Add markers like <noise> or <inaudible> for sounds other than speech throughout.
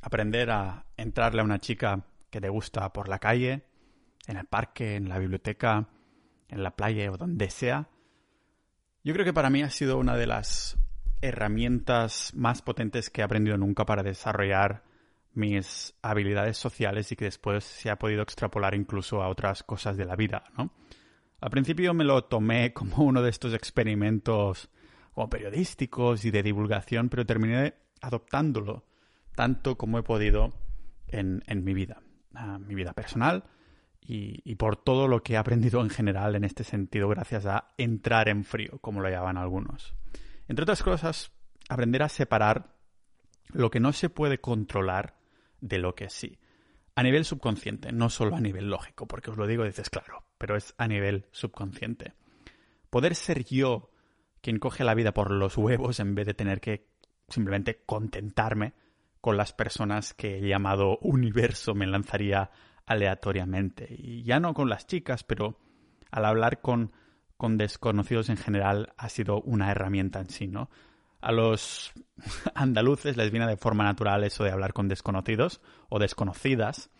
aprender a entrarle a una chica que te gusta por la calle, en el parque, en la biblioteca, en la playa o donde sea, yo creo que para mí ha sido una de las herramientas más potentes que he aprendido nunca para desarrollar mis habilidades sociales y que después se ha podido extrapolar incluso a otras cosas de la vida, ¿no? Al principio me lo tomé <laughs> como uno de estos experimentos periodísticos y de divulgación, pero terminé adoptándolo tanto como he podido en, mi vida, mi vida personal y, por todo lo que he aprendido en general en este sentido gracias a entrar en frío, como lo llaman algunos. Entre otras cosas, aprender a separar lo que no se puede controlar de lo que sí. A nivel subconsciente, no solo a nivel lógico, porque os lo digo dices, claro, pero es a nivel subconsciente. Poder ser yo quien coge la vida por los huevos en vez de tener que simplemente contentarme con las personas que he llamado universo me lanzaría aleatoriamente. Y ya no con las chicas, pero al hablar con, con desconocidos en general ha sido una herramienta en sí, ¿no? A los <laughs> andaluces les viene de forma natural eso de hablar con desconocidos o desconocidas,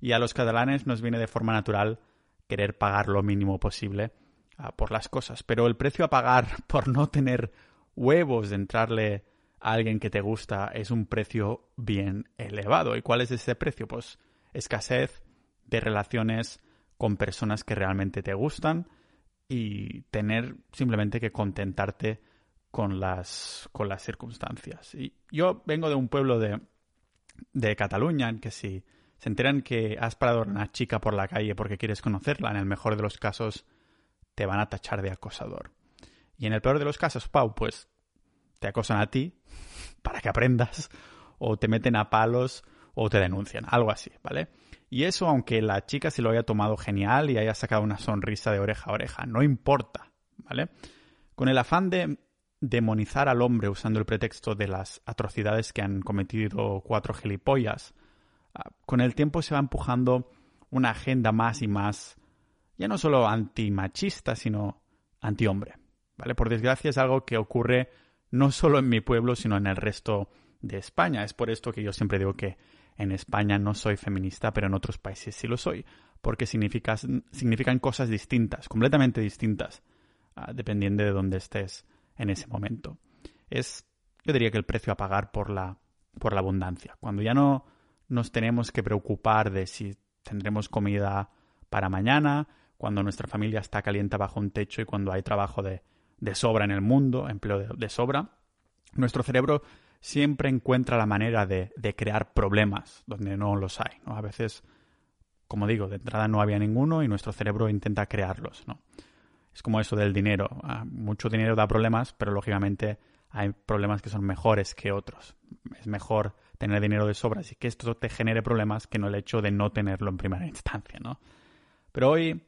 y a los catalanes nos viene de forma natural querer pagar lo mínimo posible ah, por las cosas. Pero el precio a pagar <laughs> por no tener huevos de entrarle alguien que te gusta es un precio bien elevado. ¿Y cuál es ese precio? Pues escasez de relaciones con personas que realmente te gustan y tener simplemente que contentarte con las, con las circunstancias. Y yo vengo de un pueblo de, de Cataluña en que si se enteran que has parado a una chica por la calle porque quieres conocerla, en el mejor de los casos te van a tachar de acosador. Y en el peor de los casos, Pau, pues te acosan a ti para que aprendas o te meten a palos o te denuncian, algo así, ¿vale? Y eso aunque la chica se lo haya tomado genial y haya sacado una sonrisa de oreja a oreja, no importa, ¿vale? Con el afán de demonizar al hombre usando el pretexto de las atrocidades que han cometido cuatro gilipollas, Ah, con el tiempo se va empujando una agenda más y más, ya no solo antimachista, sino antihombre. ¿Vale? Por desgracia es algo que ocurre no solo en mi pueblo, sino en el resto de España. Es por esto que yo siempre digo que en España no soy feminista, pero en otros países sí lo soy, porque significan cosas distintas, completamente distintas, ah, dependiendo de dónde estés en ese momento. Es, yo diría que el precio a pagar por la, por la abundancia. Cuando ya no nos tenemos que preocupar de si tendremos comida para mañana, cuando nuestra familia está caliente bajo un techo y cuando hay trabajo de, sobra en el mundo, empleo de, sobra. Nuestro cerebro siempre encuentra la manera de, crear problemas donde no los hay. A veces, como digo, de entrada no había ninguno y nuestro cerebro intenta crearlos. ¿no? Es como eso del dinero. Ah, mucho dinero da problemas, pero lógicamente hay problemas que son mejores que otros. Es mejor tener dinero de sobra, y que esto te genere problemas que no el hecho de no tenerlo en primera instancia, ¿no? Pero hoy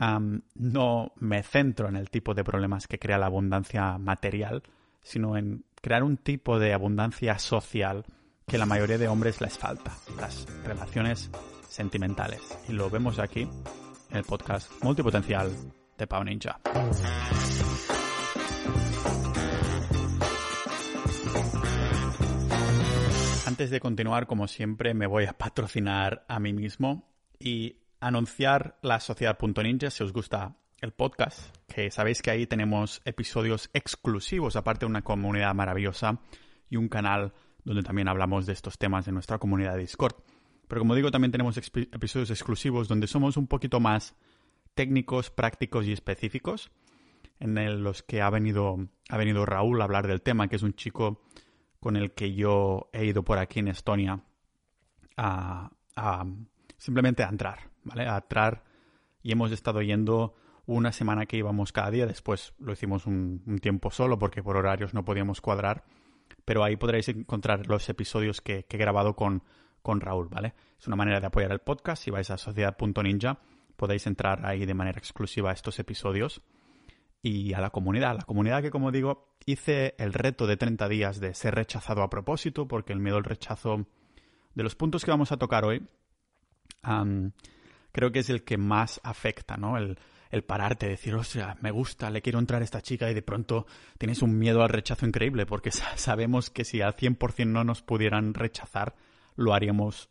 no me centro en el tipo de problemas que crea la abundancia material, sino en crear un tipo de abundancia social que la mayoría de hombres les falta, las relaciones sentimentales. Y lo vemos aquí en el podcast multipotencial de Pau Ninja. Antes de continuar, como siempre, me voy a patrocinar a mí mismo y anunciar la sociedad.ninja si os gusta el podcast, que sabéis que ahí tenemos episodios exclusivos, aparte de una comunidad maravillosa y un canal donde también hablamos de estos temas de nuestra comunidad de Discord. Pero como digo, también tenemos episodios exclusivos donde somos un poquito más técnicos, prácticos y específicos, en los que ha venido, ha venido Raúl a hablar del tema, que es un chico con el que yo he ido por aquí en Estonia a, simplemente a entrar, ¿vale? A entrar y hemos estado yendo una semana que íbamos cada día, después lo hicimos un, tiempo solo porque por horarios no podíamos cuadrar, pero ahí podréis encontrar los episodios que, he grabado con, con Raúl, ¿vale? Es una manera de apoyar el podcast, si vais a sociedad.ninja podéis entrar ahí de manera exclusiva a estos episodios y a la comunidad. La comunidad que, como digo, hice el reto de 30 días de ser rechazado a propósito, porque el miedo al rechazo de los puntos que vamos a tocar hoy, creo que es el que más afecta, ¿no? El, pararte, decir, o sea, me gusta, le quiero entrar a esta chica y de pronto tienes un miedo al rechazo increíble, porque sabemos que si al 100% no nos pudieran rechazar, lo haríamos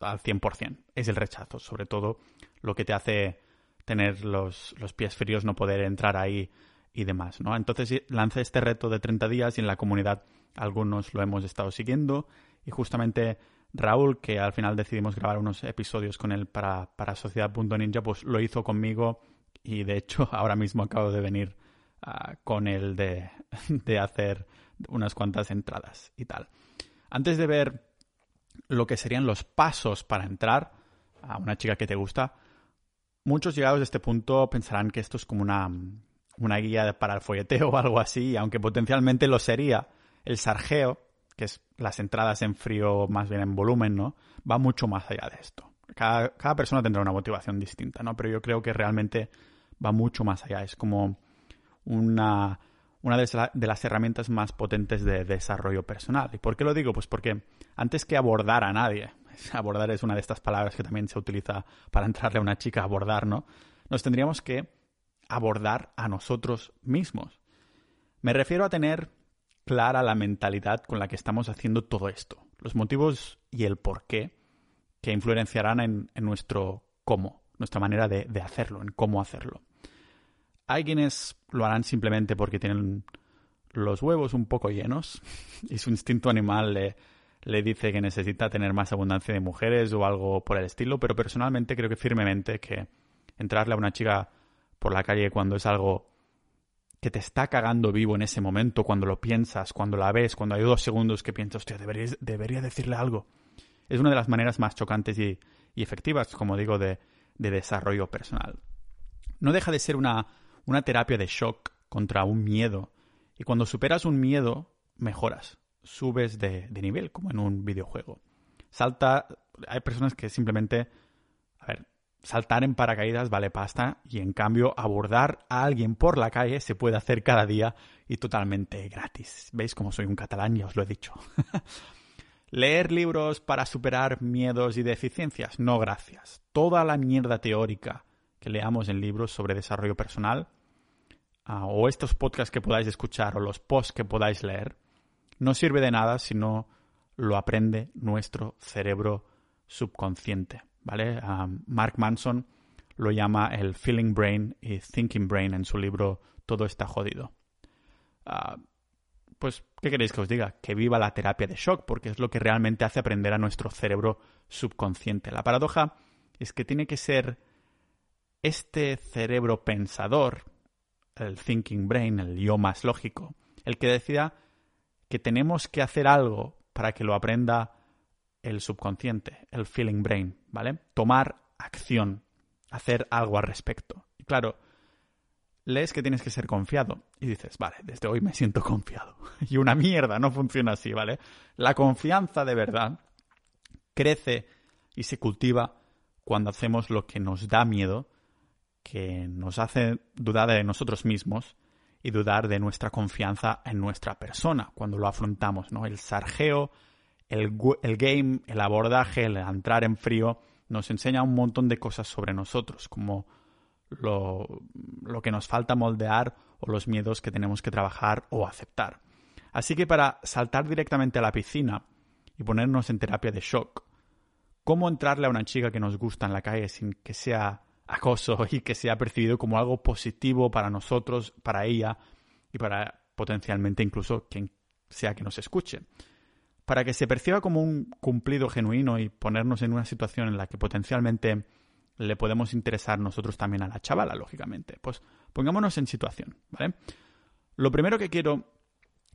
al 100%. Es el rechazo, sobre todo lo que te hace tener los, los pies fríos, no poder entrar ahí y demás, ¿no? Entonces lancé este reto de 30 días y en la comunidad algunos lo hemos estado siguiendo y justamente Raúl, que al final decidimos grabar unos episodios con él para, para Sociedad.ninja, pues lo hizo conmigo y de hecho <laughs> ahora mismo acabo de venir ah, con él de, <laughs> de hacer unas cuantas entradas y tal. Antes de ver lo que serían los pasos para entrar a una chica que te gusta, muchos llegados a este punto pensarán que esto es como una, una guía para el folleteo <laughs> o algo así, aunque potencialmente lo sería. El sargeo, que es las entradas en frío más bien en volumen, ¿no? Va mucho más allá de esto. Cada, cada persona tendrá una motivación distinta, ¿no? Pero yo creo que realmente va mucho más allá. Es como una, una de las herramientas más potentes de desarrollo personal. ¿Y por qué lo digo? Pues porque antes que abordar a nadie, <laughs> abordar es una de estas palabras que también se utiliza para entrarle a una chica, abordar, ¿no? Nos tendríamos que abordar a nosotros mismos. Me refiero a tener clara la mentalidad con la que estamos haciendo todo esto, los motivos y el por qué que influenciarán en, nuestro cómo, nuestra manera de, hacerlo, en cómo hacerlo. Hay quienes lo harán simplemente porque tienen los huevos un poco llenos <laughs> y su instinto animal le dice que necesita tener más abundancia de mujeres o algo por el estilo, pero personalmente creo que firmemente que entrarle a una chica por la calle cuando es algo que te está cagando vivo en ese momento, cuando lo piensas, cuando la ves, cuando hay dos segundos que piensas, hostia, debería, decirle algo. Es una de las maneras más chocantes y, efectivas, como digo, de, de, desarrollo personal. No deja de ser una, una terapia de shock contra un miedo. Y cuando superas un miedo, mejoras, subes de, de nivel, como en un videojuego. Salta, hay personas que simplemente, a ver, saltar en paracaídas vale pasta y en cambio abordar a alguien por la calle se puede hacer cada día y totalmente gratis. ¿Veis cómo soy un catalán? Ya os lo he dicho. <laughs> Leer libros para superar miedos y deficiencias. No, gracias. Toda la mierda teórica que leamos en libros sobre desarrollo personal ah, o estos podcasts que podáis escuchar o los posts que podáis leer no sirve de nada si no lo aprende nuestro cerebro subconsciente. Mark Manson lo llama el feeling brain y thinking brain en su libro Todo está jodido. Ah, pues, ¿qué queréis que os diga? Que viva la terapia de shock, porque es lo que realmente hace aprender a nuestro cerebro subconsciente. La paradoja es que tiene que ser este cerebro pensador, el thinking brain, el yo más lógico, el que decida que tenemos que hacer algo para que lo aprenda el subconsciente, el feeling brain, ¿vale? Tomar acción, hacer algo al respecto. Y claro, lees que tienes que ser confiado y dices, vale, desde hoy me siento confiado. <laughs> Y una mierda, no funciona así, ¿vale? La confianza de verdad crece y se cultiva cuando hacemos lo que nos da miedo, que nos hace dudar de nosotros mismos y dudar de nuestra confianza en nuestra persona cuando lo afrontamos, ¿no? El sargeo el, game, el abordaje, el entrar en frío, nos enseña un montón de cosas sobre nosotros, como lo, lo, que nos falta moldear o los miedos que tenemos que trabajar o aceptar. Así que para saltar directamente a la piscina y ponernos en terapia de shock, ¿cómo entrarle a una chica que nos gusta en la calle sin que sea acoso <laughs> y que sea percibido como algo positivo para nosotros, para ella y para potencialmente incluso quien sea que nos escuche? Para que se perciba como un cumplido genuino y ponernos en una situación en la que potencialmente le podemos interesar nosotros también a la chavala, lógicamente. Pues pongámonos en situación, ¿vale? Lo primero que quiero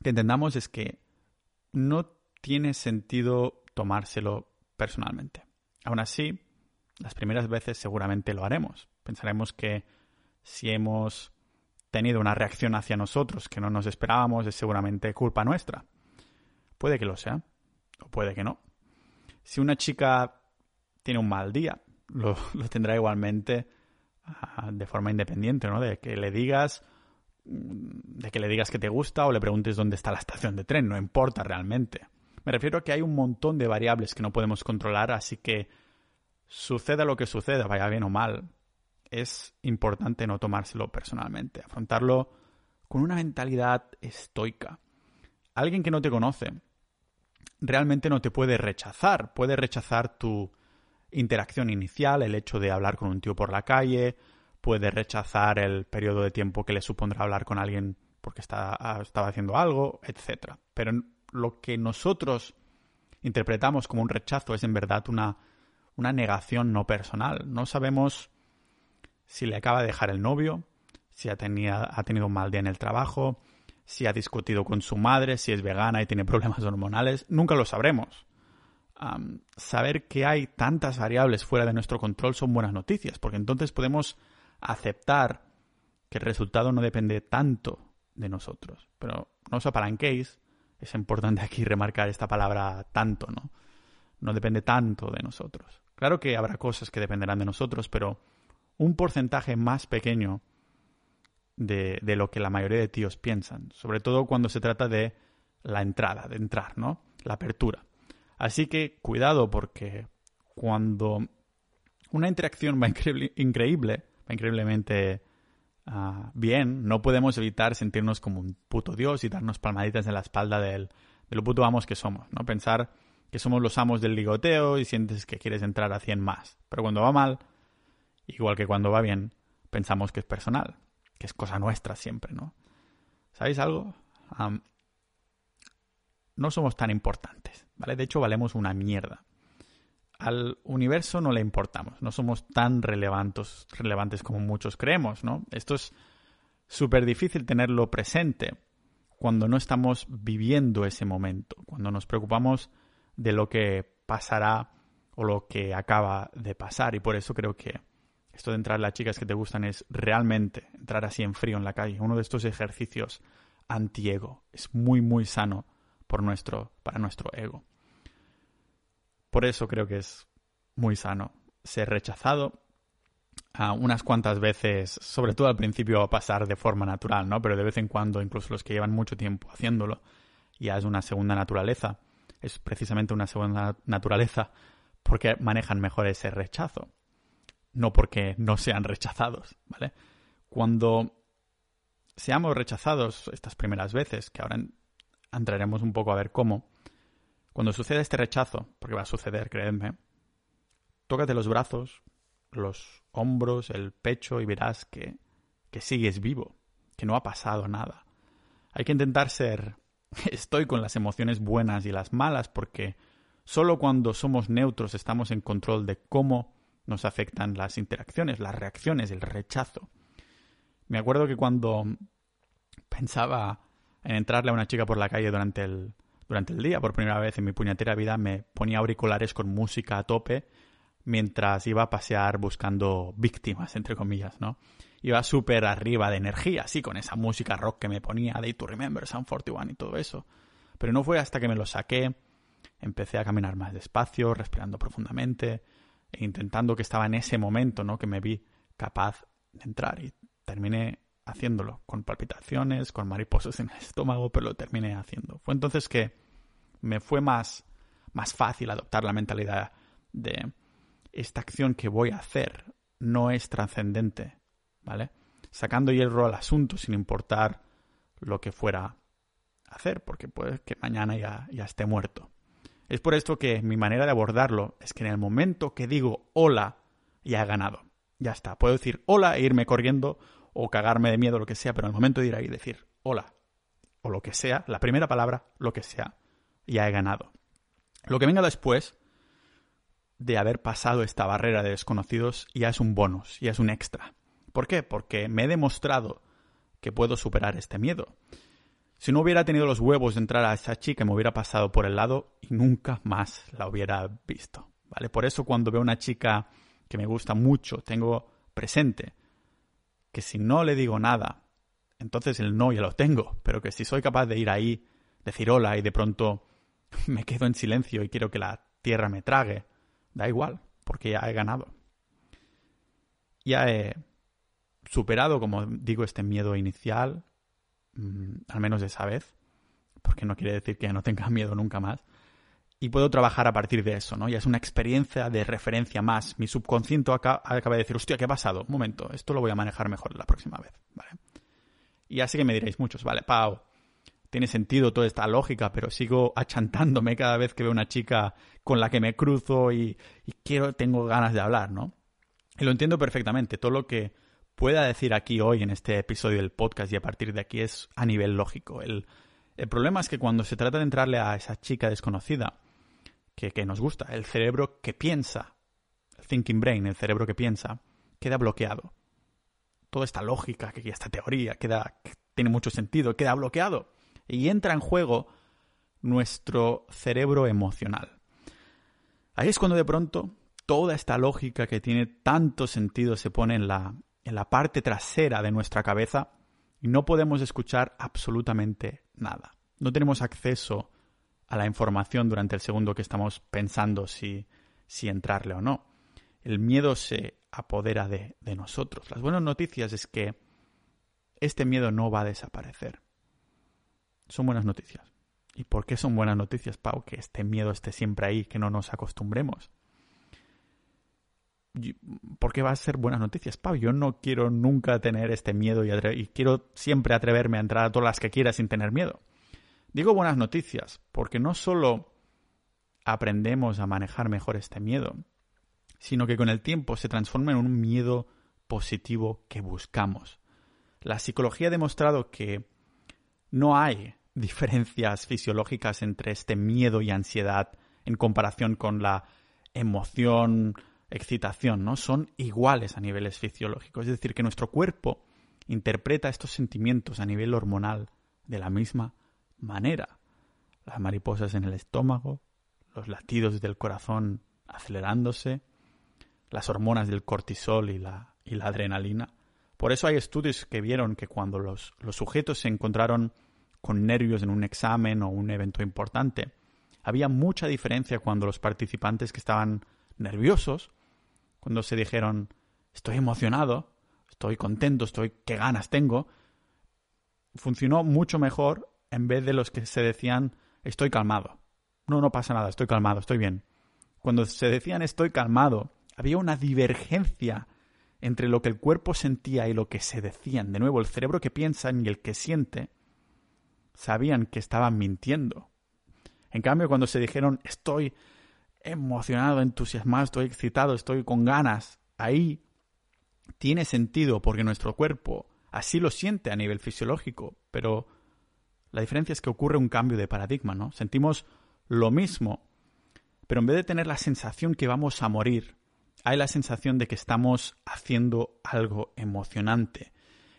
que entendamos es que no tiene sentido tomárselo personalmente. Aún así, las primeras veces seguramente lo haremos. Pensaremos que si hemos tenido una reacción hacia nosotros que no nos esperábamos es seguramente culpa nuestra. Puede que lo sea, o puede que no. Si una chica tiene un mal día, <laughs> lo, tendrá igualmente ah, de forma independiente, ¿no? De que le digas mm, de que le digas que te gusta o le preguntes dónde está la estación de tren, no importa realmente. Me refiero a que hay un montón de variables que no podemos controlar, así que suceda lo que suceda, vaya bien o mal, es importante no tomárselo personalmente, afrontarlo con una mentalidad estoica. Alguien que no te conoce realmente no te puede rechazar. Puede rechazar tu interacción inicial, el hecho de hablar con un tío por la calle, puede rechazar el periodo de tiempo que le supondrá hablar con alguien porque está, ah, estaba haciendo algo, etc. Pero lo que nosotros interpretamos como un rechazo es en verdad una, una negación no personal. No sabemos si le acaba de dejar el novio, si ha, ha tenido un mal día en el trabajo, si ha discutido con su madre, si es vegana y tiene problemas hormonales. Nunca lo sabremos. saber que hay tantas variables fuera de nuestro control son buenas noticias, porque entonces podemos aceptar que el resultado no depende tanto de nosotros. Pero no os apalanquéis, es importante aquí remarcar esta palabra tanto, ¿no? No depende tanto de nosotros. Claro que habrá cosas que dependerán de nosotros, pero un porcentaje más pequeño de, de, lo que la mayoría de tíos piensan, sobre todo cuando se trata de la entrada, de entrar, ¿no? La apertura. Así que cuidado porque cuando una interacción va increíble, va increíblemente uh, bien, no podemos evitar sentirnos como un puto dios y darnos palmaditas en la espalda del, de lo puto amos que somos, ¿no? Pensar que somos los amos del ligoteo y sientes que quieres entrar a 100 más. Pero cuando va mal, igual que cuando va bien, pensamos que es personal que es cosa nuestra siempre, ¿no? ¿Sabéis algo? no somos tan importantes, ¿vale? De hecho, valemos una mierda. Al universo no le importamos, no somos tan relevantes, relevantes como muchos creemos, ¿no? Esto es súper difícil tenerlo presente cuando no estamos viviendo ese momento, cuando nos preocupamos de lo que pasará o lo que acaba de pasar. Y por eso creo que esto de entrar las chicas que te gustan es realmente entrar así en frío en la calle. Uno de estos ejercicios anti-ego. Es muy, muy sano por nuestro, para nuestro ego. Por eso creo que es muy sano ser rechazado. Uh, unas cuantas veces, sobre todo al principio va a pasar de forma natural, ¿no? Pero de vez en cuando, incluso los que llevan mucho tiempo haciéndolo, ya es una segunda naturaleza. Es precisamente una segunda naturaleza porque manejan mejor ese rechazo no porque no sean rechazados, ¿vale? Cuando seamos rechazados estas primeras veces, que ahora entraremos un poco a ver cómo, cuando sucede este rechazo, porque va a suceder, creedme, tócate los brazos, los hombros, el pecho y verás que, que sigues vivo, que no ha pasado nada. Hay que intentar ser <laughs> estoy con las emociones buenas y las malas porque solo cuando somos neutros estamos en control de cómo nos afectan las interacciones, las reacciones, el rechazo. Me acuerdo que cuando pensaba en entrarle a una chica por la calle durante el, durante el día, por primera vez en mi puñetera vida, me ponía auriculares con música a tope mientras iba a pasear buscando víctimas, entre comillas, ¿no? Iba súper arriba de energía, así, con esa música rock que me ponía, Day to Remember, Sound 41 y todo eso. Pero no fue hasta que me lo saqué, empecé a caminar más despacio, respirando profundamente, intentando que estaba en ese momento, ¿no? Que me vi capaz de entrar y terminé haciéndolo con palpitaciones, con mariposas en el estómago, pero lo terminé haciendo. Fue entonces que me fue más, más fácil adoptar la mentalidad de esta acción que voy a hacer no es trascendente, ¿vale? Sacando hierro al asunto sin importar lo que fuera a hacer, porque puede que mañana ya, ya esté muerto. Es por esto que mi manera de abordarlo es que en el momento que digo hola, ya he ganado. Ya está. Puedo decir hola e irme corriendo o cagarme de miedo, lo que sea, pero en el momento de ir ahí y decir hola o lo que sea, la primera palabra, lo que sea, ya he ganado. Lo que venga después de haber pasado esta barrera de desconocidos ya es un bonus, ya es un extra. ¿Por qué? Porque me he demostrado que puedo superar este miedo. Si no hubiera tenido los huevos de entrar a esa chica, me hubiera pasado por el lado y nunca más la hubiera visto. ¿Vale? Por eso cuando veo una chica que me gusta mucho, tengo presente que si no le digo nada, entonces el no ya lo tengo, pero que si soy capaz de ir ahí, decir hola y de pronto <laughs> me quedo en silencio y quiero que la tierra me trague, da igual, porque ya he ganado. Ya he superado, como digo, este miedo inicial, Mm, al menos esa vez, porque no quiere decir que no tenga <laughs> miedo nunca más. Y puedo trabajar a partir de eso, ¿no? Ya es una experiencia de referencia más. Mi subconsciente acaba, de decir, hostia, ¿qué ha pasado? Un momento, esto lo voy a manejar mejor la próxima vez, ¿vale? Y así que me diréis muchos, vale, Pau, tiene sentido toda esta lógica, pero sigo achantándome cada vez que veo una chica con la que me cruzo y, quiero, tengo ganas de hablar, ¿no? Y lo entiendo perfectamente. Todo lo que pueda decir aquí hoy en este episodio del podcast y a partir de aquí es a nivel lógico. El, el problema es que cuando se trata de entrarle a esa chica desconocida que, que nos gusta, el cerebro que piensa, el thinking brain, el cerebro que piensa, queda bloqueado. Toda esta lógica, que esta teoría, queda, tiene mucho sentido, queda bloqueado. Y entra en juego nuestro cerebro emocional. Ahí es cuando de pronto toda esta lógica que tiene tanto sentido se pone en la, en la parte trasera de nuestra cabeza y no podemos escuchar absolutamente nada. No tenemos acceso a la información durante el segundo que estamos pensando si, si entrarle o no. El miedo se apodera de, de nosotros. Las buenas noticias es que este miedo no va a desaparecer. Son buenas noticias. ¿Y por qué son buenas noticias, Pau? Que este miedo esté siempre ahí, que no nos acostumbremos. ¿Por qué va a ser buenas noticias, Pau? Yo no quiero nunca tener este miedo y, y quiero siempre atreverme a entrar a todas las que quiera sin tener miedo. Digo buenas noticias porque no solo aprendemos a manejar mejor este miedo, sino que con el tiempo se transforma en un miedo positivo que buscamos. La psicología ha demostrado que no hay diferencias fisiológicas entre este miedo y ansiedad en comparación con la emoción, excitación, ¿no? Son iguales a niveles fisiológicos. Es decir, que nuestro cuerpo interpreta estos sentimientos a nivel hormonal de la misma manera. Las mariposas en el estómago, los latidos del corazón acelerándose, las hormonas del cortisol y la, y la adrenalina. Por eso hay estudios que vieron que cuando los, los sujetos se encontraron con nervios en un examen o un evento importante. Había mucha diferencia cuando los participantes que estaban nerviosos, cuando se dijeron estoy emocionado, estoy contento, estoy qué ganas tengo, funcionó mucho mejor en vez de los que se decían estoy calmado. No, no pasa nada, estoy calmado, estoy bien. Cuando se decían estoy calmado, había una divergencia entre lo que el cuerpo sentía y lo que se decían. De nuevo, el cerebro que piensa y el que siente sabían que estaban mintiendo. En cambio, cuando se dijeron estoy emocionado, entusiasmado, estoy excitado, estoy con ganas, ahí tiene sentido porque nuestro cuerpo así lo siente a nivel fisiológico, pero la diferencia es que ocurre un cambio de paradigma, ¿no? Sentimos lo mismo, pero en vez de tener la sensación que vamos a morir, hay la sensación de que estamos haciendo algo emocionante.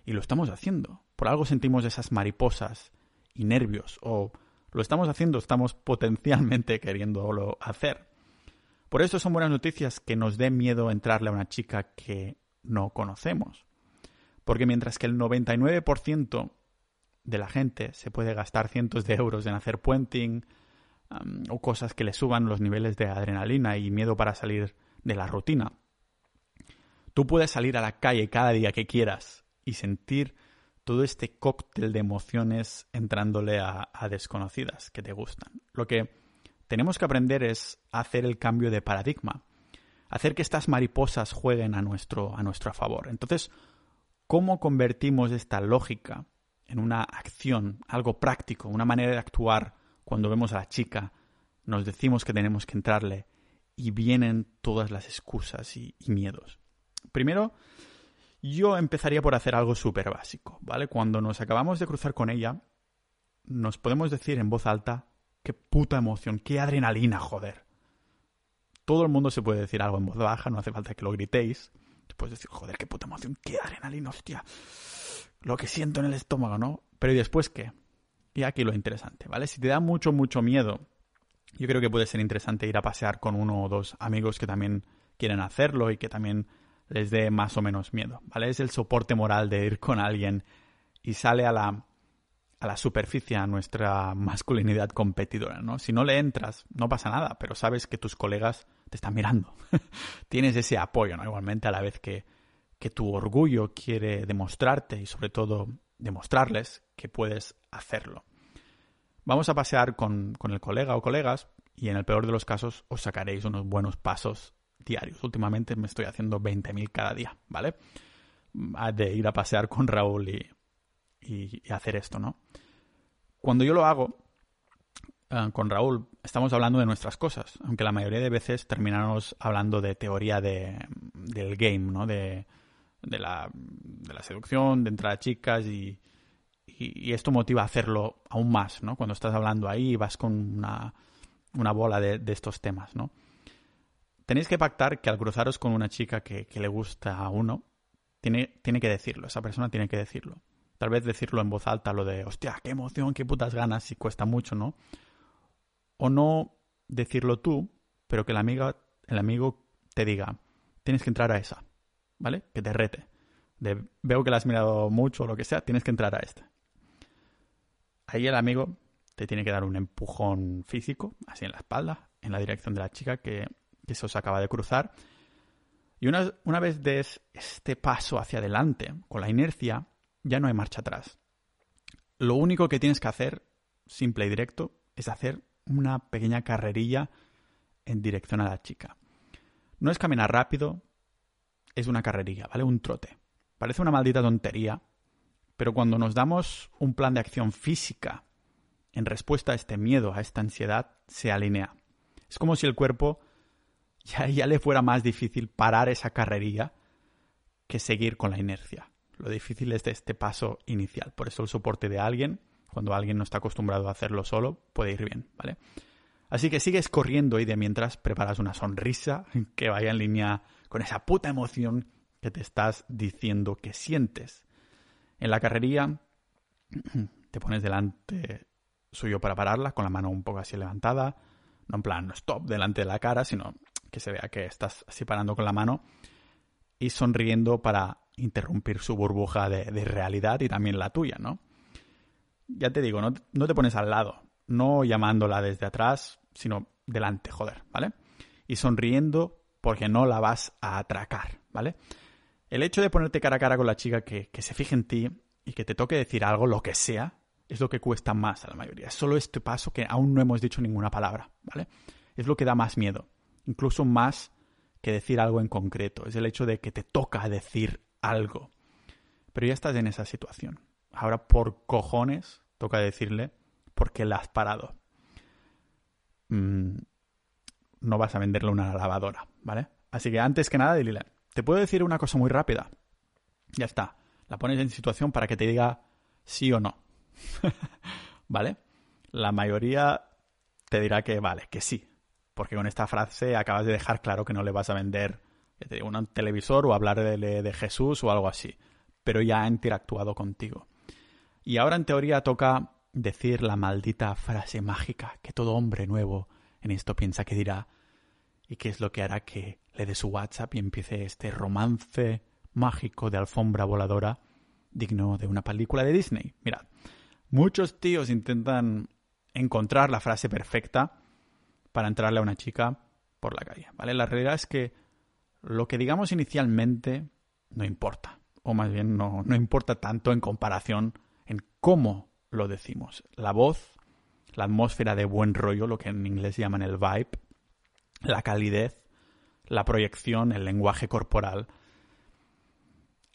Y lo estamos haciendo. Por algo sentimos esas mariposas, y nervios, o lo estamos haciendo, estamos potencialmente <laughs> queriéndolo hacer. Por eso son buenas noticias que nos dé miedo entrarle a una chica que no conocemos. Porque mientras que el 99% de la gente se puede gastar cientos de euros en hacer puenting o cosas que le suban los niveles de adrenalina y miedo para salir de la rutina, tú puedes salir a la calle cada día que quieras y sentir todo este cóctel de emociones entrándole a, desconocidas que te gustan. Lo que tenemos que aprender es hacer el cambio de paradigma, hacer que estas mariposas jueguen a nuestro, a nuestro favor. Entonces, ¿cómo convertimos esta lógica en una acción, algo práctico, una manera de actuar cuando vemos a la chica, nos decimos que tenemos que entrarle y vienen todas las excusas y miedos? Primero, yo empezaría por hacer algo súper básico, ¿vale? Cuando nos acabamos de cruzar con ella, nos podemos decir en voz alta, qué puta emoción, qué adrenalina, joder. Todo el mundo se puede decir algo en voz baja, no hace falta que lo gritéis. Te puedes decir, joder, qué puta emoción, qué adrenalina, hostia. Lo que siento en el estómago, ¿no? Pero ¿y después qué? Y aquí lo interesante, ¿vale? Si te da mucho, mucho miedo, yo creo que puede ser interesante ir a pasear con uno o dos amigos que también quieren hacerlo y que también les dé más o menos miedo, ¿vale? Es el soporte moral de ir con alguien y sale a la, a la superficie a nuestra masculinidad competidora, ¿no? Si no le entras, no pasa nada, pero sabes que tus colegas te están mirando. <laughs> Tienes ese apoyo, ¿no? Igualmente a la vez que, que tu orgullo quiere demostrarte y sobre todo demostrarles que puedes hacerlo. Vamos a pasear con, con el colega o colegas y en el peor de los casos os sacaréis unos buenos pasos diarios. Últimamente me estoy haciendo 20.000 cada día, ¿vale? De ir a pasear con Raúl y, y, hacer esto, ¿no? cuando yo lo hago eh, con Raúl, estamos hablando de nuestras cosas, aunque la mayoría de veces terminamos hablando de teoría de, del game, ¿no? De, de, la, de la seducción, de entrar a chicas y, y, esto motiva a hacerlo aún más, ¿no? Cuando estás hablando ahí y vas con una, una bola de, estos temas, ¿no? Tenéis que pactar que al cruzaros con una chica que, que le gusta a uno, tiene, tiene que decirlo, esa persona tiene que decirlo. Tal vez decirlo en voz alta, lo de, hostia, qué emoción, qué putas ganas, si cuesta mucho, ¿no? O no decirlo tú, pero que la amiga, el amigo te diga, tienes que entrar a esa, ¿vale? Que te rete. De, veo que la has mirado mucho o lo que sea, tienes que entrar a esta. Ahí el amigo te tiene que dar un empujón físico, así en la espalda, en la dirección de la chica que, que se os acaba de cruzar. Y una, una vez des este paso hacia adelante, con la inercia, ya no hay marcha atrás. Lo único que tienes que hacer, simple y directo, es hacer una pequeña carrerilla en dirección a la chica. No es caminar rápido, es una carrerilla, ¿vale? Un trote. Parece una maldita tontería, pero cuando nos damos un plan de acción física en respuesta a este miedo, a esta ansiedad, se alinea. Es como si el cuerpo ya, ya le fuera más difícil parar esa carrerilla que seguir con la inercia. Lo difícil es de este paso inicial. Por eso el soporte de alguien, cuando alguien no está acostumbrado a hacerlo solo, puede ir bien, ¿vale? Así que sigues corriendo y de mientras preparas una sonrisa <laughs> que vaya en línea con esa puta emoción que te estás diciendo que sientes. En la carrería <clears throat> te pones delante suyo para pararla, con la mano un poco así levantada, no en plan stop delante de la cara, sino que se vea que estás así parando con la mano y sonriendo para interrumpir su burbuja de, realidad y también la tuya, ¿no? Ya te digo, no, no te pones al lado, no llamándola desde atrás, sino delante, joder, ¿vale? Y sonriendo porque no la vas a atracar, ¿vale? El hecho de ponerte cara a cara con la chica que, que, se fije en ti y que te toque decir algo, lo que sea, es lo que cuesta más a la mayoría. Es solo este paso que aún no hemos dicho ninguna palabra, ¿vale? Es lo que da más miedo, incluso más que decir algo en concreto. Es el hecho de que te toca decir algo. Pero ya estás en esa situación. Ahora por cojones toca decirle por qué la has parado. Mm, no vas a venderle una lavadora, ¿vale? Así que antes que nada, dile, te puedo decir una cosa muy rápida. Ya está. La pones en situación para que te diga sí o no. <laughs> ¿Vale? La mayoría te dirá que vale, que sí. Porque con esta frase acabas de dejar claro que no le vas a vender un televisor o hablar de, Jesús o algo así, pero ya ha interactuado contigo. Y ahora en teoría toca decir la maldita frase mágica que todo hombre nuevo en esto piensa que dirá y que es lo que hará que le dé su WhatsApp y empiece este romance mágico de alfombra voladora digno de una película de Disney. Mirad, muchos tíos intentan encontrar la frase perfecta para entrarle a una chica por la calle, ¿vale? La realidad es que lo que digamos inicialmente no importa, o más bien no, no importa tanto en comparación en cómo lo decimos. La voz, la atmósfera de buen rollo, lo que en inglés llaman el vibe, la calidez, la proyección, el lenguaje corporal.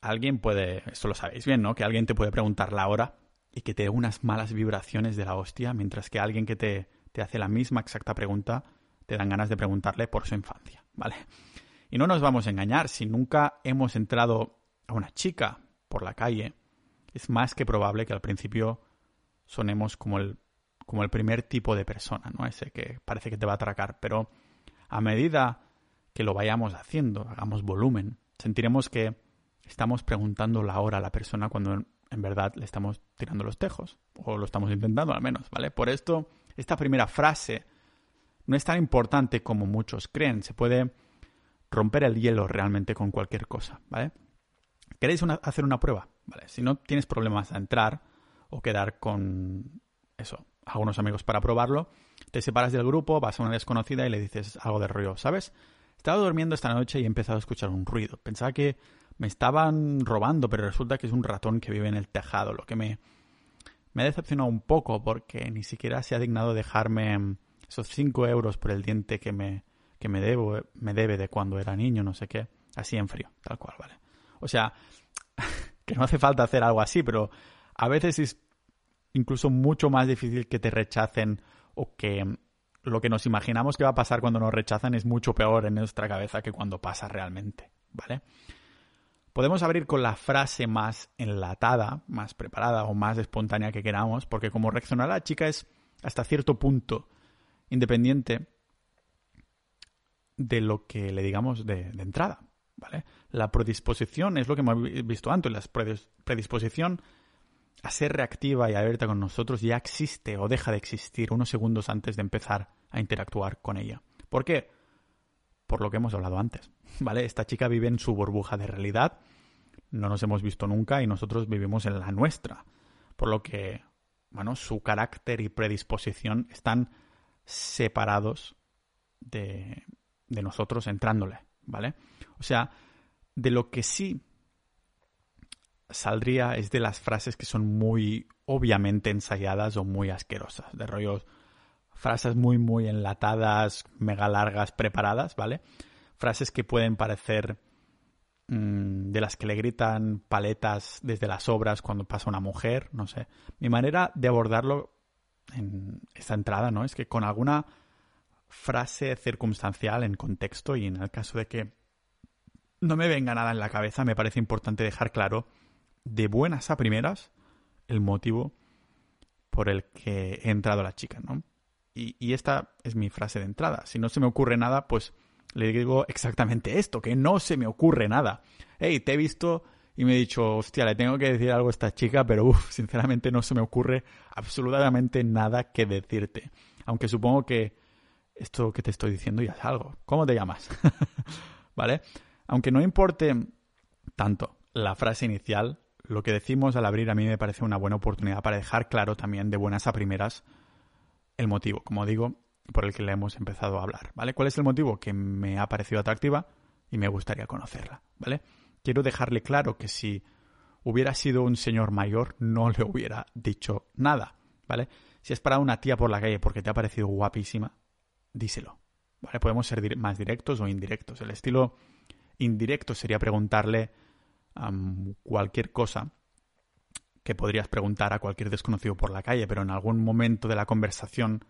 Alguien puede, esto lo sabéis bien, ¿no? Que alguien te puede preguntar la hora y que te dé unas malas vibraciones de la hostia, mientras que alguien que te, te hace la misma exacta pregunta te dan ganas de preguntarle por su infancia, ¿vale? Y no nos vamos a engañar, si nunca hemos entrado a una chica por la calle, es más que probable que al principio sonemos como el, como el primer tipo de persona, ¿no? Ese que parece que te va a atracar, pero a medida que lo vayamos haciendo, hagamos volumen, sentiremos que estamos preguntando la hora a la persona cuando en, en verdad le estamos tirando los tejos, o lo estamos intentando al menos, ¿vale? Por esto, esta primera frase no es tan importante como muchos creen, se puede romper el hielo realmente con cualquier cosa, ¿vale? ¿Queréis hacer una prueba? ¿Vale? Si no tienes problemas a entrar o quedar con eso, algunos amigos para probarlo, te separas del grupo, vas a una desconocida y le dices algo de ruido, ¿sabes? Estaba durmiendo esta noche y he empezado a escuchar un ruido. Pensaba que me estaban robando, pero resulta que es un ratón que vive en el tejado, lo que me, me ha decepcionado un poco porque ni siquiera se ha dignado dejarme esos 5 euros por el diente que me, que me, debo, me debe de cuando era niño, no sé qué, así en frío, tal cual, ¿vale? O sea, <laughs> que no hace falta hacer algo así, pero a veces es incluso mucho más difícil que te rechacen o que lo que nos imaginamos que va a pasar cuando nos rechazan es mucho peor en nuestra cabeza que cuando pasa realmente, ¿vale? Podemos abrir con la frase más enlatada, más preparada o más espontánea que queramos, porque como reaccionará la chica es hasta cierto punto independiente de lo que le digamos de, entrada, ¿vale? La predisposición es lo que hemos visto antes, la predisposición a ser reactiva y abierta con nosotros ya existe o deja de existir unos segundos antes de empezar a interactuar con ella. ¿Por qué? Por lo que hemos hablado antes, <laughs> ¿vale? Esta chica vive en su burbuja de realidad, no nos hemos visto nunca y nosotros vivimos en la nuestra. Por lo que, bueno, su carácter y predisposición están separados de, de nosotros entrándole, ¿vale? O sea, de lo que sí saldría es de las frases que son muy obviamente ensayadas o muy asquerosas, de rollos, frases muy, muy enlatadas, mega largas, preparadas, ¿vale? Frases que pueden parecer mm, de las que le gritan paletas desde las obras cuando pasa una mujer, no sé. Mi manera de abordarlo en esta entrada, ¿no? Es que con alguna frase circunstancial en contexto y en el caso de que no me venga nada en la cabeza, me parece importante dejar claro de buenas a primeras el motivo por el que he entrado a la chica, ¿no? Y, esta es mi frase de entrada. Si no se me ocurre nada, pues le digo exactamente esto, que no se me ocurre nada. Hey, te he visto y me he dicho, hostia, le tengo que decir algo a esta chica, pero uff, sinceramente no se me ocurre absolutamente nada que decirte. Aunque supongo que esto que te estoy diciendo ya es algo. ¿Cómo te llamas? <laughs> ¿Vale? Aunque no importe tanto la frase inicial, lo que decimos al abrir a mí me parece una buena oportunidad para dejar claro también de buenas a primeras el motivo, como digo, por el que le hemos empezado a hablar, ¿vale? ¿Cuál es el motivo? Que me ha parecido atractiva y me gustaría conocerla, ¿vale? Quiero dejarle claro que si hubiera sido un señor mayor no le hubiera dicho nada, ¿vale? Si es para una tía por la calle porque te ha parecido guapísima, díselo, ¿vale? Podemos ser más directos o indirectos. El estilo indirecto sería preguntarle cualquier cosa que podrías preguntar a cualquier desconocido por la calle, pero en algún momento de la conversación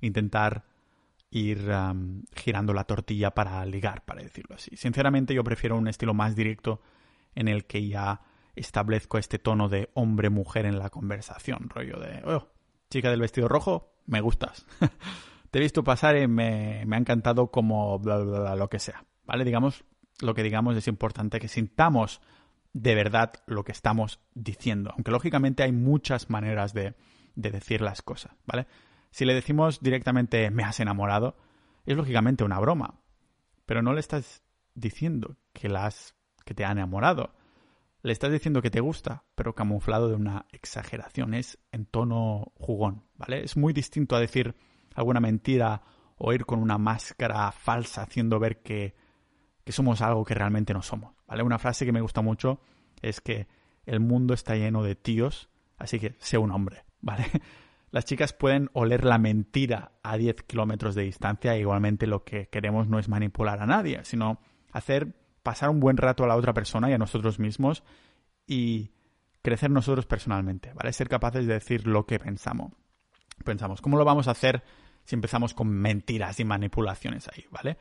intentar ir girando la tortilla para ligar, para decirlo así. Sinceramente yo prefiero un estilo más directo en el que ya establezco este tono de hombre-mujer en la conversación, rollo de, oh, chica del vestido rojo, me gustas. <laughs> Te he visto pasar y me, ha encantado como bla, bla, bla, lo que sea. ¿Vale? Digamos, lo que digamos es importante que sintamos de verdad lo que estamos diciendo. Aunque lógicamente hay muchas maneras de, decir las cosas, ¿vale? Si le decimos directamente me has enamorado, es lógicamente una broma. Pero no le estás diciendo que, las, que te ha enamorado. Le estás diciendo que te gusta, pero camuflado de una exageración. Es en tono jugón, ¿vale? Es muy distinto a decir alguna mentira o ir con una máscara falsa haciendo ver que que somos algo que realmente no somos. ¿vale? Una frase que me gusta mucho es que el mundo está lleno de tíos, así que sé un hombre. ¿vale? <laughs> Las chicas pueden oler la mentira a 10 kilómetros de distancia e igualmente lo que queremos no es manipular a nadie, sino hacer pasar un buen rato a la otra persona y a nosotros mismos y crecer nosotros personalmente, ¿vale? Ser capaces de decir lo que pensamos. Pensamos, ¿cómo lo vamos a hacer si empezamos con mentiras y manipulaciones ahí, ¿vale?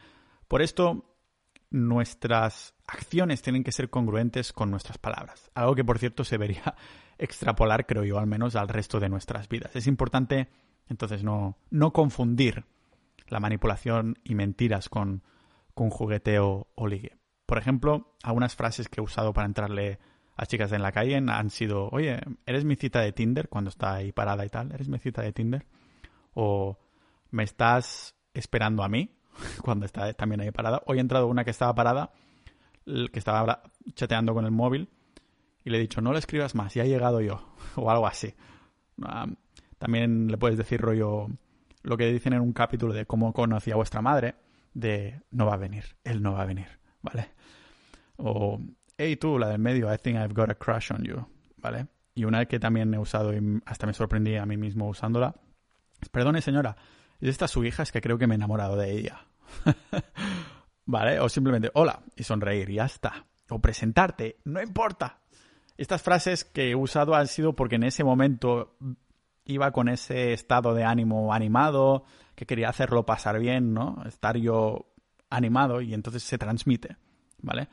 Por esto nuestras acciones tienen que ser congruentes con nuestras palabras. Algo que, por cierto, se debería <laughs> extrapolar, creo yo, al menos al resto de nuestras vidas. Es importante, entonces, no, no confundir la manipulación y mentiras con, con jugueteo o ligue. Por ejemplo, algunas frases que he usado para entrarle a chicas en la calle han sido, oye, ¿eres mi cita de Tinder cuando está ahí parada y tal? ¿Eres mi cita de Tinder? O ¿me estás esperando a mí? <laughs> cuando está también ahí parada. Hoy ha entrado una que estaba parada, que estaba chateando con el móvil, y le he dicho, no le escribas más, ya he llegado yo, <laughs> o algo así. también le puedes decir rollo lo que dicen en un capítulo de cómo conocí a vuestra madre, de no va a venir, él no va a venir, ¿vale? O, hey tú, la del medio, I think I've got a crush on you, ¿vale? Y una que también he usado y hasta me sorprendí a mí mismo usándola, perdone señora, es esta su hija, es que creo que me he enamorado de ella. <laughs> ¿Vale? O simplemente, hola, y sonreír, y ya está. O presentarte, no importa. Estas frases que he usado han sido porque en ese momento iba con ese estado de ánimo animado, que quería hacerlo pasar bien, ¿no? Estar yo animado y entonces se transmite, ¿vale?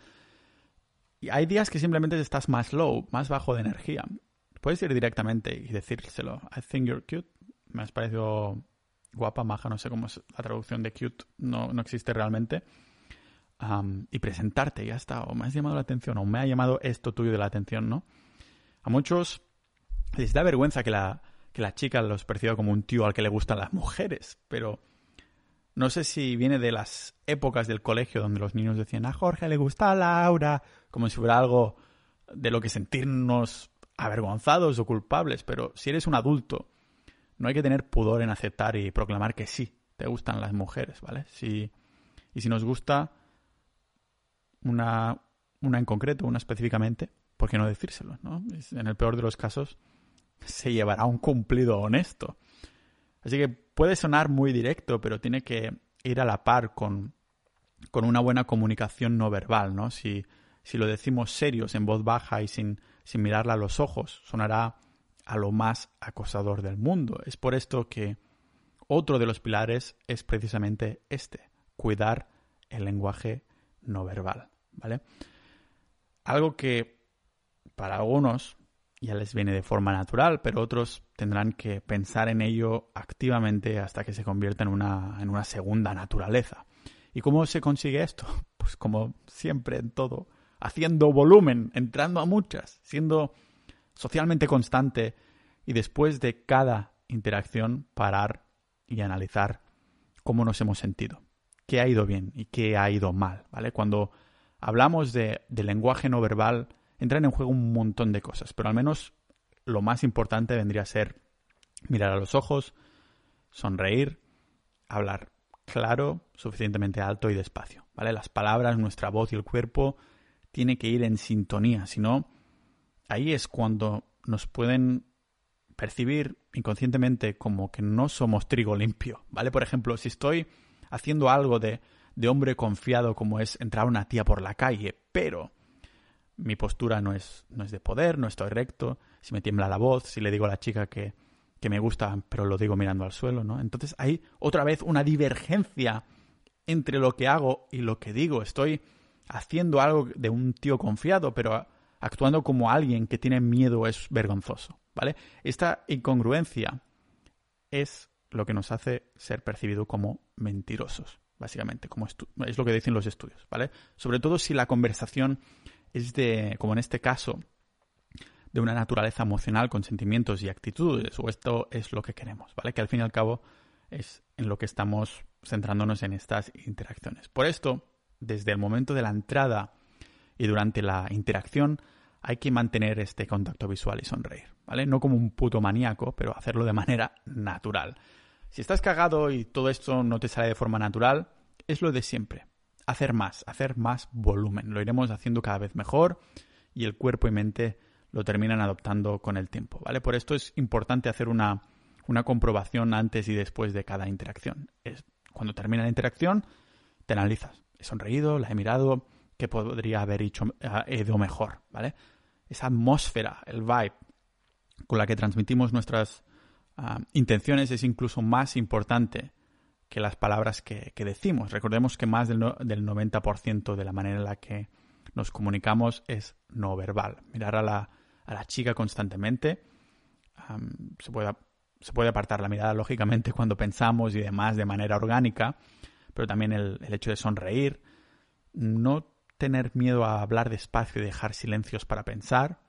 Y hay días que simplemente estás más low, más bajo de energía. Puedes ir directamente y decírselo. I think you're cute. Me has parecido guapa, maja, no sé cómo es la traducción de cute, no, no existe realmente. y presentarte, ya está. O me has llamado la atención, o me ha llamado esto tuyo de la atención, ¿no? A muchos les da vergüenza que la, que la chica los perciba como un tío al que le gustan las mujeres, pero no sé si viene de las épocas del colegio donde los niños decían a Jorge le gusta a Laura, como si fuera algo de lo que sentirnos avergonzados o culpables, pero si eres un adulto, no hay que tener pudor en aceptar y proclamar que sí, te gustan las mujeres, ¿vale? Si, y si nos gusta una, una en concreto, una específicamente, ¿por qué no decírselo? ¿no? En el peor de los casos, se llevará un cumplido honesto. Así que puede sonar muy directo, pero tiene que ir a la par con, con una buena comunicación no verbal, ¿no? Si, si lo decimos serios, en voz baja y sin, sin mirarla a los ojos, sonará a lo más acosador del mundo. Es por esto que otro de los pilares es precisamente este, cuidar el lenguaje no verbal, ¿vale? Algo que para algunos ya les viene de forma natural, pero otros tendrán que pensar en ello activamente hasta que se convierta en una, en una segunda naturaleza. ¿Y cómo se consigue esto? <laughs> Pues como siempre en todo, haciendo volumen, entrando a muchas, siendo socialmente constante y después de cada interacción parar y analizar cómo nos hemos sentido, qué ha ido bien y qué ha ido mal, ¿vale? Cuando hablamos de, lenguaje no verbal, entran en juego un montón de cosas, pero al menos lo más importante vendría a ser mirar a los ojos, sonreír, hablar claro, suficientemente alto y despacio, ¿vale? Las palabras, nuestra voz y el cuerpo tienen que ir en sintonía, si no, ahí es cuando nos pueden percibir inconscientemente como que no somos trigo limpio, ¿vale? Por ejemplo, si estoy haciendo algo de, de hombre confiado como es entrar a una tía por la calle, pero mi postura no es, no es de poder, no estoy recto, si me tiembla la voz, si le digo a la chica que, que me gusta, pero lo digo mirando al suelo, ¿no? Entonces hay otra vez una divergencia entre lo que hago y lo que digo. Estoy haciendo algo de un tío confiado, pero actuando como alguien que tiene miedo es vergonzoso, ¿vale? Esta incongruencia es lo que nos hace ser percibidos como mentirosos, básicamente, como es lo que dicen los estudios, ¿vale? Sobre todo si la conversación es de, como en este caso, de una naturaleza emocional con sentimientos y actitudes, o esto es lo que queremos, ¿vale? Que al fin y al cabo es en lo que estamos centrándonos en estas interacciones. Por esto, desde el momento de la entrada y durante la interacción, hay que mantener este contacto visual y sonreír, ¿vale? No como un puto maníaco, pero hacerlo de manera natural. Si estás cagado y todo esto no te sale de forma natural, es lo de siempre hacer más, hacer más volumen. Lo iremos haciendo cada vez mejor y el cuerpo y mente lo terminan adoptando con el tiempo, ¿vale? Por esto es importante hacer una, una comprobación antes y después de cada interacción. Es, cuando termina la interacción, te analizas. He sonreído, la he mirado, ¿qué podría haber hecho, ido mejor, ¿vale? Esa atmósfera, el vibe con la que transmitimos nuestras ah, intenciones es incluso más importante que las palabras que, decimos. Recordemos que más del, del 90% de la manera en la que nos comunicamos es no verbal. Mirar a la, a la chica constantemente. se, puede, se puede apartar la mirada, lógicamente, <laughs> cuando pensamos y demás de manera orgánica, pero también el, el hecho de sonreír. No tener miedo a hablar despacio y dejar silencios para pensar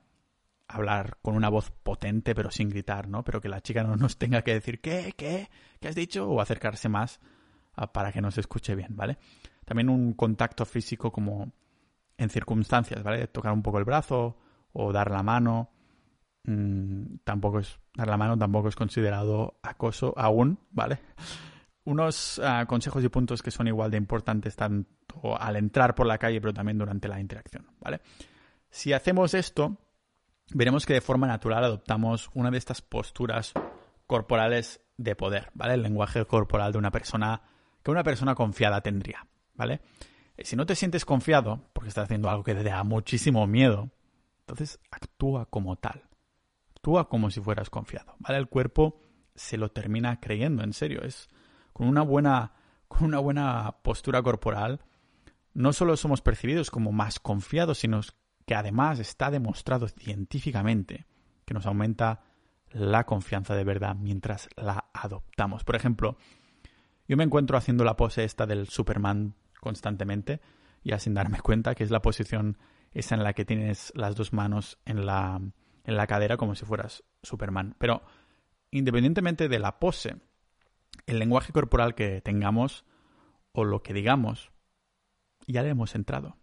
hablar con una voz potente pero sin gritar, ¿no? Pero que la chica no nos tenga que decir ¿qué? ¿qué? ¿qué has dicho? o acercarse más ah, para que nos escuche bien, ¿vale? También un contacto físico como en circunstancias, ¿vale? Tocar un poco el brazo o dar la mano. Mm, tampoco es dar la mano tampoco es considerado acoso aún, ¿vale? Unos ah, consejos y puntos que son igual de importantes tanto al entrar por la calle pero también durante la interacción, ¿vale? Si hacemos esto, veremos que de forma natural adoptamos una de estas posturas corporales de poder, ¿vale? El lenguaje corporal de una persona que una persona confiada tendría, ¿vale? Eh, si no te sientes confiado, porque estás haciendo algo que te da muchísimo miedo, entonces actúa como tal. actúa como si fueras confiado, ¿vale? El cuerpo se lo termina creyendo, en serio, es con una buena con una buena postura corporal no solo somos percibidos como más confiados, sino que además está demostrado científicamente que nos aumenta la confianza de verdad mientras la adoptamos. Por ejemplo, yo me encuentro haciendo la pose esta del Superman constantemente, ya sin darme cuenta que es la posición esa en la que tienes las dos manos en la, en la cadera como si fueras Superman. Pero independientemente de la pose, el lenguaje corporal que tengamos o lo que digamos, ya le hemos entrado.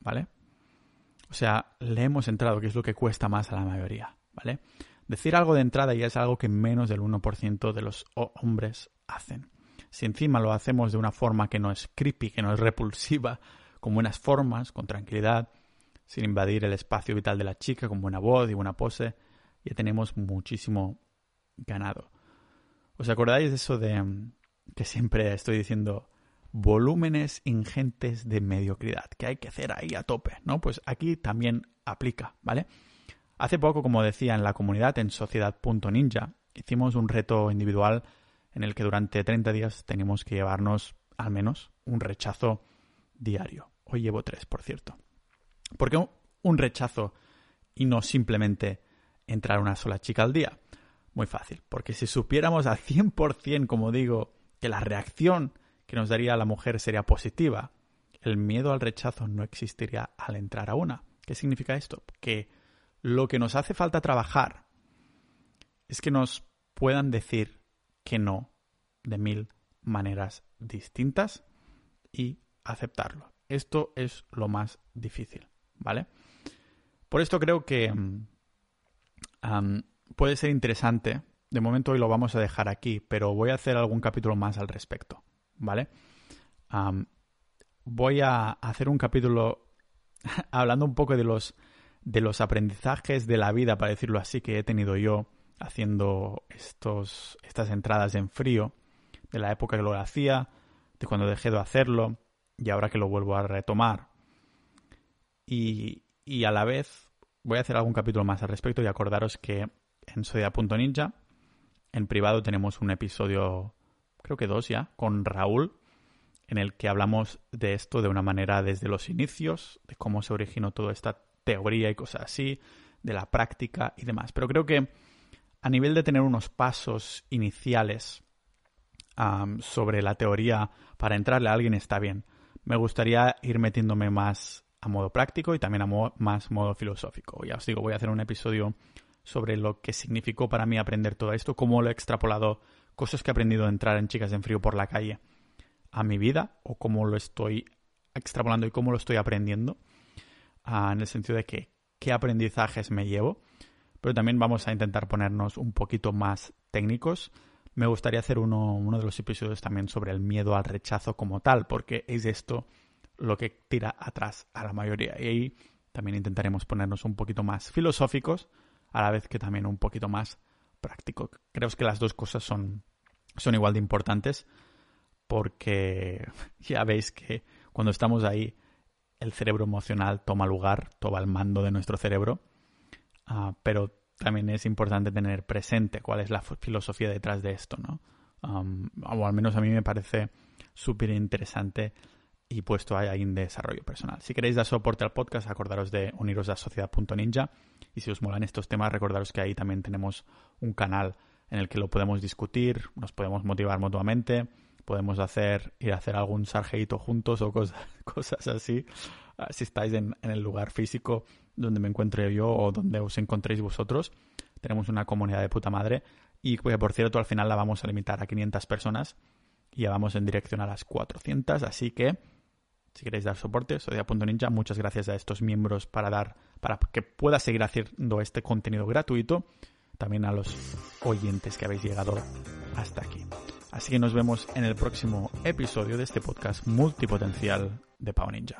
¿Vale? O sea, le hemos entrado, que es lo que cuesta más a la mayoría. ¿Vale? Decir algo de entrada ya es algo que menos del 1% de los hombres hacen. Si encima lo hacemos de una forma que no es creepy, que no es repulsiva, con buenas formas, con tranquilidad, sin invadir el espacio vital de la chica, con buena voz y buena pose, ya tenemos muchísimo ganado. ¿Os acordáis de eso de mm, que siempre estoy diciendo volúmenes ingentes de mediocridad, que hay que hacer ahí a tope, ¿no? Pues aquí también aplica, ¿vale? Hace poco, como decía en la comunidad en sociedad.ninja, hicimos un reto individual en el que durante 30 días teníamos que llevarnos al menos un rechazo diario. Hoy llevo tres, por cierto. ¿Por qué un rechazo y no simplemente entrar una sola chica al día? Muy fácil, porque si supiéramos al 100%, como digo, que la reacción que nos daría la mujer sería positiva, el miedo al rechazo no existiría al entrar a una. ¿Qué significa esto? Que lo que nos hace falta trabajar es que nos puedan decir que no de mil maneras distintas y aceptarlo. Esto es lo más difícil, ¿vale? Por esto creo que mm, puede ser interesante. De momento hoy lo vamos a dejar aquí, pero voy a hacer algún capítulo más al respecto, ¿vale? voy a hacer un capítulo <laughs> hablando un poco de los, de los aprendizajes de la vida, para decirlo así, que he tenido yo haciendo estos, estas entradas en frío, de la época que lo hacía, de cuando dejé de hacerlo y ahora que lo vuelvo a retomar. Y, y a la vez voy a hacer algún capítulo más al respecto y acordaros que en Sodia.ninja, en privado tenemos un episodio, creo que dos ya, con Raúl, en el que hablamos de esto de una manera desde los inicios, de cómo se originó toda esta teoría y cosas así, de la práctica y demás. Pero creo que a nivel de tener unos pasos iniciales sobre la teoría para entrarle a alguien está bien. Me gustaría ir metiéndome más a modo práctico y también a más modo filosófico. Ya os digo, voy a hacer un episodio sobre lo que significó para mí aprender todo esto, cómo lo he extrapolado, cosas que he aprendido a entrar en Chicas en Frío por la calle a mi vida o cómo lo estoy extrapolando y cómo lo estoy aprendiendo, ah, en el sentido de que qué aprendizajes me llevo, pero también vamos a intentar ponernos un poquito más técnicos. Me gustaría hacer uno, uno de los episodios también sobre el miedo al rechazo como tal, porque es esto lo que tira atrás a la mayoría. Y ahí también intentaremos ponernos un poquito más filosóficos, a la vez que también un poquito más práctico. Creo que las dos cosas son, son igual de importantes porque <laughs> ya veis que cuando estamos ahí el cerebro emocional toma lugar, toma el mando de nuestro cerebro, ah, pero también es importante tener presente cuál es la filosofía detrás de esto, ¿no? o al menos a mí me parece súper interesante y puesto ahí en desarrollo personal. Si queréis dar soporte al podcast, acordaros de uniros a sociedad.ninja y si os molan estos temas, recordaros que ahí también tenemos un canal en el que lo podemos discutir, nos podemos motivar mutuamente podemos hacer, ir a hacer algún sarjeito juntos o cosas, <laughs> cosas así. Ah, si estáis en, el lugar físico donde me encuentre yo o donde os encontréis vosotros, tenemos una comunidad de puta madre y que por cierto al final la vamos a limitar a 500 personas y ya vamos en dirección a las 400, así que si queréis dar soporte, Sodia.ninja, muchas gracias a estos miembros para dar, para que pueda seguir haciendo este contenido gratuito, también a los oyentes que habéis llegado hasta aquí. Así que nos vemos en el próximo episodio de este podcast multipotencial de Pau Ninja.